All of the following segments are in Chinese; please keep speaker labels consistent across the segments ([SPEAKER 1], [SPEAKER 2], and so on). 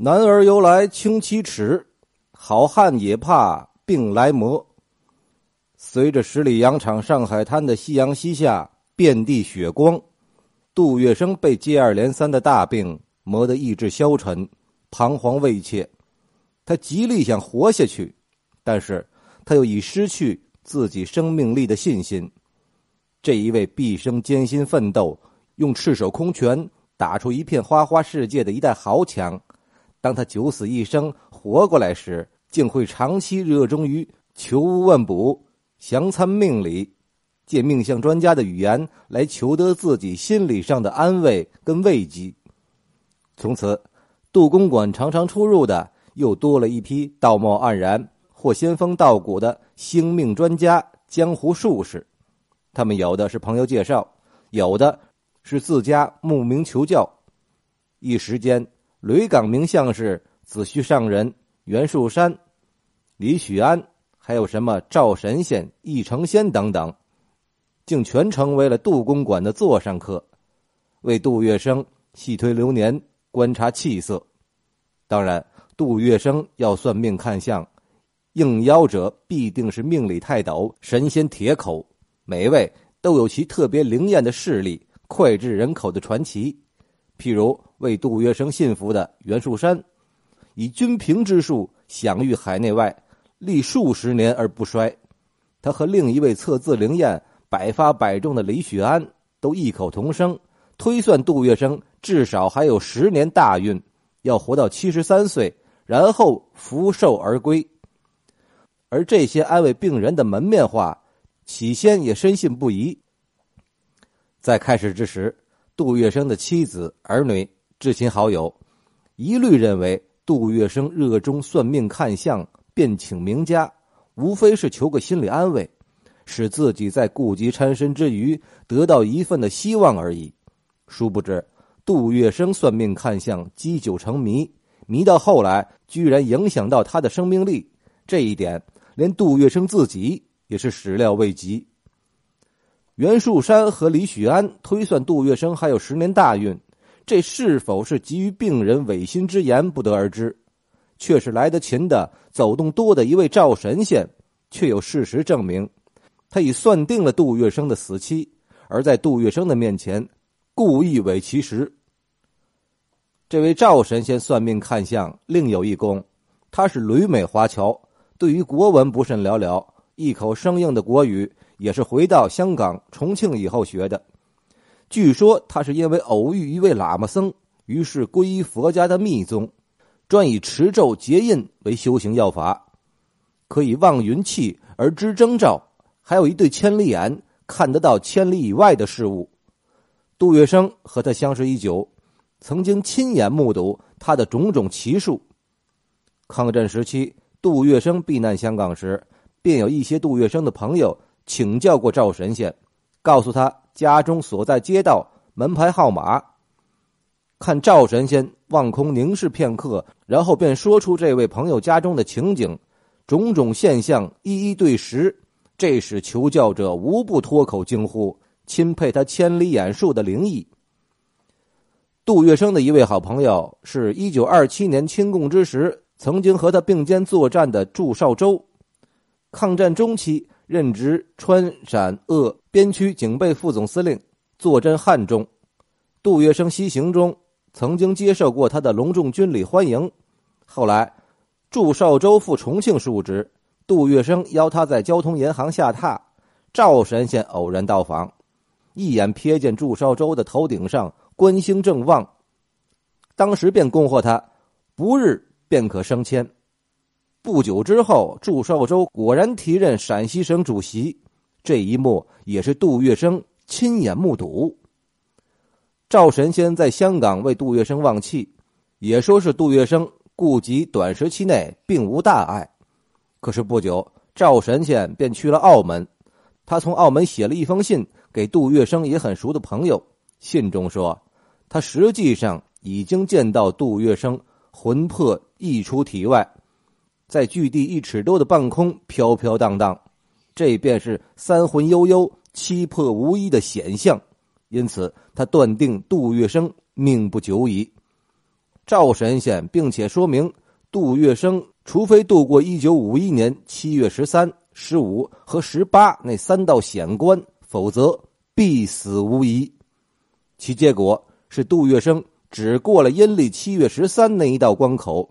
[SPEAKER 1] 男儿由来轻其齿，好汉也怕病来磨。随着十里洋场、上海滩的夕阳西下，遍地血光，杜月笙被接二连三的大病磨得意志消沉，彷徨畏怯。他极力想活下去，但是他又已失去自己生命力的信心。这一位毕生艰辛奋斗，用赤手空拳打出一片花花世界的一代豪强。当他九死一生活过来时，竟会长期热衷于求巫问卜、详参命理，借命相专家的语言来求得自己心理上的安慰跟慰藉。从此，杜公馆常常出入的又多了一批道貌岸然或仙风道骨的星命专家、江湖术士。他们有的是朋友介绍，有的是自家慕名求教。一时间。雷港名相是子虚上人、袁树山、李许安，还有什么赵神仙、易成仙等等，竟全成为了杜公馆的座上客，为杜月笙细推流年、观察气色。当然，杜月笙要算命看相，应邀者必定是命理泰斗、神仙铁口，每位都有其特别灵验的势力、脍炙人口的传奇。譬如为杜月笙信服的袁树山，以均平之术享誉海内外，历数十年而不衰。他和另一位测字灵验、百发百中的李许安都异口同声推算杜月笙至少还有十年大运，要活到七十三岁，然后福寿而归。而这些安慰病人的门面话，起先也深信不疑。在开始之时。杜月笙的妻子、儿女、至亲好友，一律认为杜月笙热衷算命看相，便请名家，无非是求个心理安慰，使自己在顾及缠身之余得到一份的希望而已。殊不知，杜月笙算命看相积久成迷，迷到后来居然影响到他的生命力，这一点连杜月笙自己也是始料未及。袁树山和李许安推算杜月笙还有十年大运，这是否是基于病人违心之言，不得而知。却是来得勤的、走动多的一位赵神仙，却有事实证明，他已算定了杜月笙的死期，而在杜月笙的面前故意伪其实。这位赵神仙算命看相另有一功，他是旅美华侨，对于国文不甚了了，一口生硬的国语。也是回到香港重庆以后学的。据说他是因为偶遇一位喇嘛僧，于是皈依佛家的密宗，专以持咒结印为修行要法，可以望云气而知征兆，还有一对千里眼，看得到千里以外的事物。杜月笙和他相识已久，曾经亲眼目睹他的种种奇术。抗战时期，杜月笙避难香港时，便有一些杜月笙的朋友。请教过赵神仙，告诉他家中所在街道门牌号码。看赵神仙望空凝视片刻，然后便说出这位朋友家中的情景，种种现象一一对实。这使求教者无不脱口惊呼，钦佩他千里眼术的灵异。杜月笙的一位好朋友是一九二七年清共之时曾经和他并肩作战的祝绍周，抗战中期。任职川陕鄂边区警备副总司令，坐镇汉中。杜月笙西行中曾经接受过他的隆重军礼欢迎。后来，祝绍周赴重庆述职，杜月笙邀他在交通银行下榻。赵神仙偶然到访，一眼瞥见祝绍周的头顶上官星正旺，当时便恭贺他，不日便可升迁。不久之后，祝寿周果然提任陕西省主席，这一幕也是杜月笙亲眼目睹。赵神仙在香港为杜月笙望气，也说是杜月笙顾及短时期内并无大碍。可是不久，赵神仙便去了澳门，他从澳门写了一封信给杜月笙也很熟的朋友，信中说，他实际上已经见到杜月笙魂魄溢出体外。在距地一尺多的半空飘飘荡荡，这便是三魂悠悠、七魄无一的显象。因此，他断定杜月笙命不久矣。赵神仙，并且说明杜月笙除非度过一九五一年七月十三、十五和十八那三道险关，否则必死无疑。其结果是杜月笙只过了阴历七月十三那一道关口，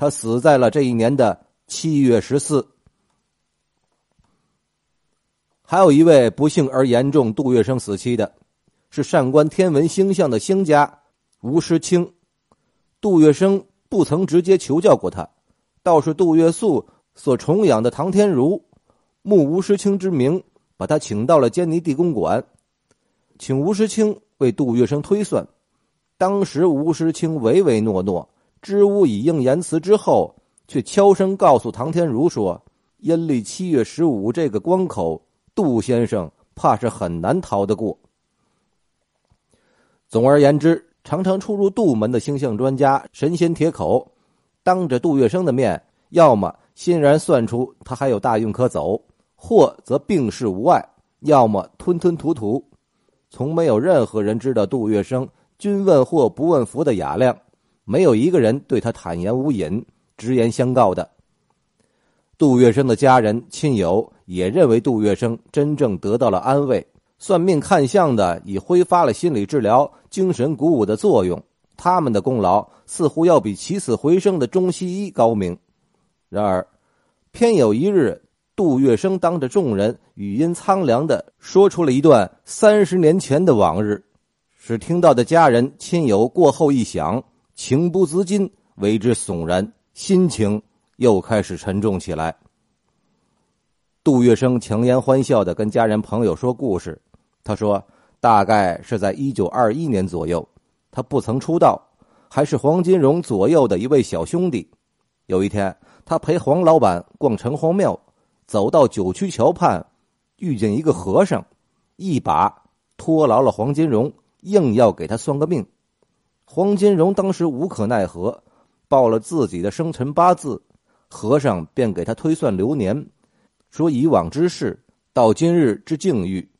[SPEAKER 1] 他死在了这一年的七月十四。还有一位不幸而严重杜月笙死期的，是善观天文星象的星家吴师清。杜月笙不曾直接求教过他，倒是杜月素所崇仰的唐天如，慕吴师清之名，把他请到了坚尼地公馆，请吴师清为杜月笙推算。当时吴师清唯唯诺诺，知吾以应言辞之后，却悄声告诉唐天如说：“阴历七月十五这个关口。”杜先生怕是很难逃得过。总而言之，常常出入杜门的星象专家神仙铁口，当着杜月笙的面，要么欣然算出他还有大运可走，或则病逝无碍，要么吞吞吐吐。从没有任何人知道杜月笙君问祸不问福的雅量，没有一个人对他坦言无隐、直言相告的。杜月笙的家人亲友也认为杜月笙真正得到了安慰，算命看相的已挥发了心理治疗、精神鼓舞的作用，他们的功劳似乎要比起死回生的中西医高明。然而，偏有一日，杜月笙当着众人，语音苍凉的说出了一段三十年前的往日，使听到的家人亲友过后一想，情不自禁为之悚然，心情。又开始沉重起来。杜月笙强颜欢笑的跟家人朋友说故事，他说：“大概是在一九二一年左右，他不曾出道，还是黄金荣左右的一位小兄弟。有一天，他陪黄老板逛城隍庙，走到九曲桥畔，遇见一个和尚，一把拖牢了黄金荣，硬要给他算个命。黄金荣当时无可奈何，报了自己的生辰八字。”和尚便给他推算流年，说以往之事到今日之境遇，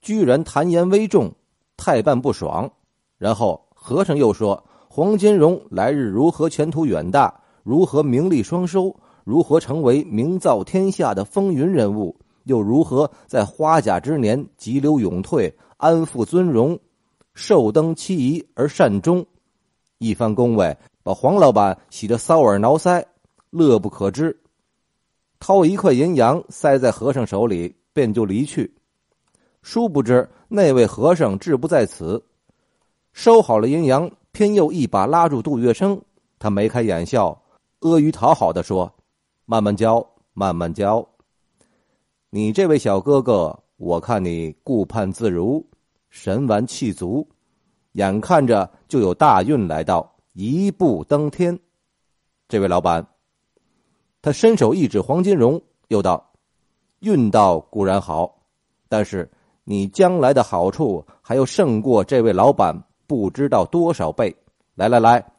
[SPEAKER 1] 居然谈言危重，太半不爽。然后和尚又说，黄金荣来日如何前途远大，如何名利双收，如何成为名噪天下的风云人物，又如何在花甲之年急流勇退，安富尊荣，寿登七仪而善终。一番恭维，把黄老板喜得搔耳挠腮。乐不可支，掏一块银洋塞在和尚手里，便就离去。殊不知那位和尚志不在此，收好了银洋，偏又一把拉住杜月笙。他眉开眼笑，阿谀讨好的说：“慢慢教，慢慢教。你这位小哥哥，我看你顾盼自如，神完气足，眼看着就有大运来到，一步登天。这位老板。”他伸手一指黄金荣，又道：“运道固然好，但是你将来的好处还要胜过这位老板不知道多少倍。来来来，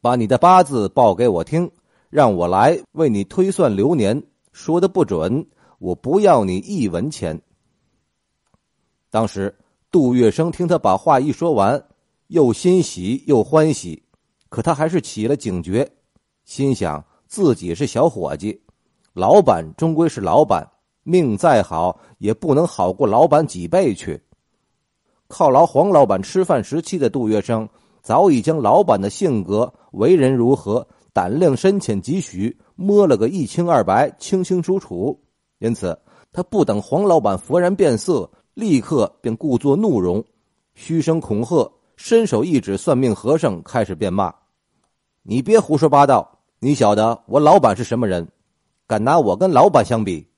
[SPEAKER 1] 把你的八字报给我听，让我来为你推算流年。说的不准，我不要你一文钱。”当时杜月笙听他把话一说完，又欣喜又欢喜，可他还是起了警觉，心想。自己是小伙计，老板终归是老板，命再好也不能好过老板几倍去。犒劳黄老板吃饭时期的杜月笙，早已将老板的性格、为人如何、胆量深浅几许摸了个一清二白、清清楚楚。因此，他不等黄老板勃然变色，立刻便故作怒容，嘘声恐吓，伸手一指算命和尚，开始便骂：“你别胡说八道！”你晓得我老板是什么人？敢拿我跟老板相比？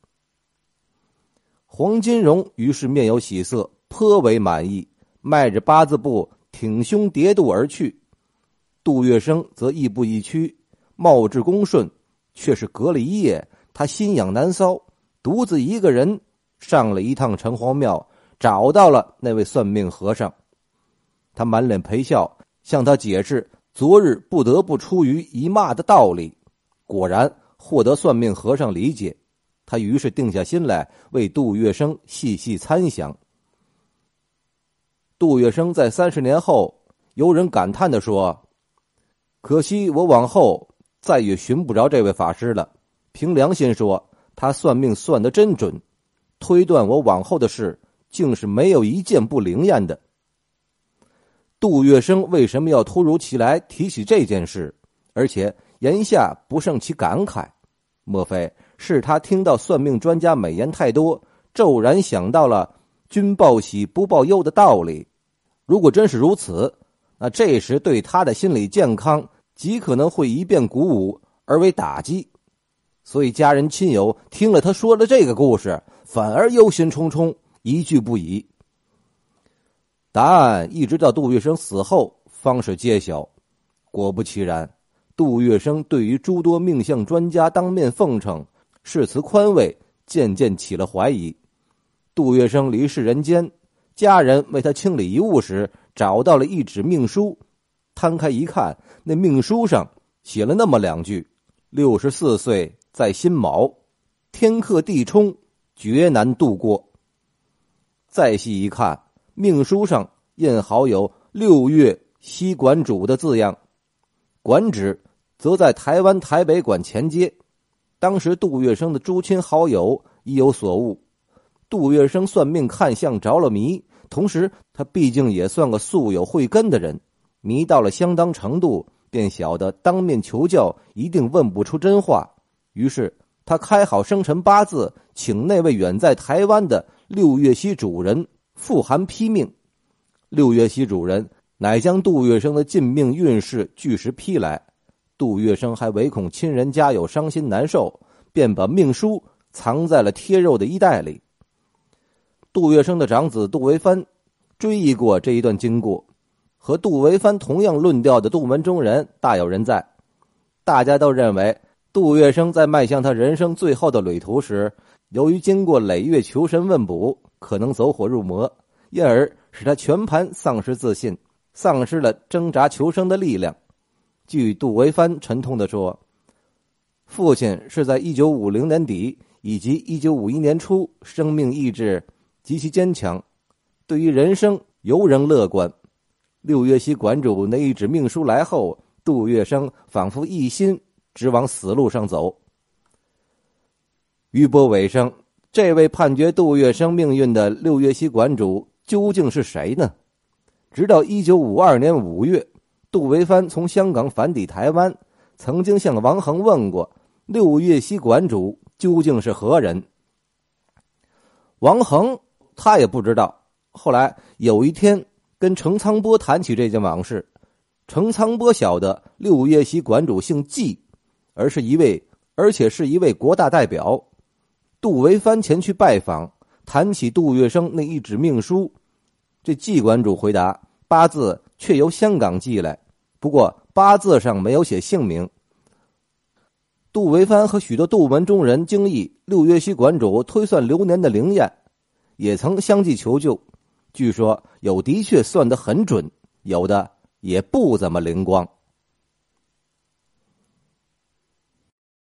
[SPEAKER 1] 黄金荣于是面有喜色，颇为满意，迈着八字步挺胸叠肚而去。杜月笙则亦步亦趋，貌至恭顺，却是隔了一夜，他心痒难搔，独自一个人上了一趟城隍庙，找到了那位算命和尚。他满脸陪笑，向他解释。昨日不得不出于一骂的道理，果然获得算命和尚理解。他于是定下心来为杜月笙细细参详。杜月笙在三十年后，有人感叹的说：“可惜我往后再也寻不着这位法师了。凭良心说，他算命算得真准，推断我往后的事，竟是没有一件不灵验的。杜月笙为什么要突如其来提起这件事，而且言下不胜其感慨？莫非是他听到算命专家美言太多，骤然想到了“君报喜不报忧”的道理？如果真是如此，那这时对他的心理健康极可能会一变鼓舞而为打击。所以家人亲友听了他说的这个故事，反而忧心忡忡，一句不已。答案一直到杜月笙死后方是揭晓。果不其然，杜月笙对于诸多命相专家当面奉承、誓词宽慰，渐渐起了怀疑。杜月笙离世人间，家人为他清理遗物时，找到了一纸命书。摊开一看，那命书上写了那么两句：“六十四岁在辛卯，天克地冲，绝难度过。”再细一看。命书上印好有“六月西馆主”的字样，馆址则在台湾台北馆前街。当时杜月笙的诸亲好友已有所悟，杜月笙算命看相着了迷，同时他毕竟也算个素有慧根的人，迷到了相当程度，便晓得当面求教一定问不出真话。于是他开好生辰八字，请那位远在台湾的六月西主人。复函批命，六月西主人乃将杜月笙的进命运势据实批来。杜月笙还唯恐亲人家有伤心难受，便把命书藏在了贴肉的衣袋里。杜月笙的长子杜维藩追忆过这一段经过，和杜维藩同样论调的杜门中人大有人在。大家都认为，杜月笙在迈向他人生最后的旅途时，由于经过累月求神问卜。可能走火入魔，因而使他全盘丧失自信，丧失了挣扎求生的力量。据杜维藩沉痛的说：“父亲是在一九五零年底以及一九五一年初，生命意志极其坚强，对于人生尤仍乐观。六月西馆主那一纸命书来后，杜月笙仿佛一心只往死路上走。”余波尾声。这位判决杜月笙命运的六月溪馆主究竟是谁呢？直到一九五二年五月，杜维藩从香港返抵台湾，曾经向王恒问过六月溪馆主究竟是何人。王恒他也不知道。后来有一天跟程沧波谈起这件往事，程沧波晓得六月溪馆主姓季，而是一位，而且是一位国大代表。杜维藩前去拜访，谈起杜月笙那一纸命书，这季馆主回答：八字却由香港寄来，不过八字上没有写姓名。杜维藩和许多杜门中人惊异六月西馆主推算流年的灵验，也曾相继求救。据说有的确算得很准，有的也不怎么灵光。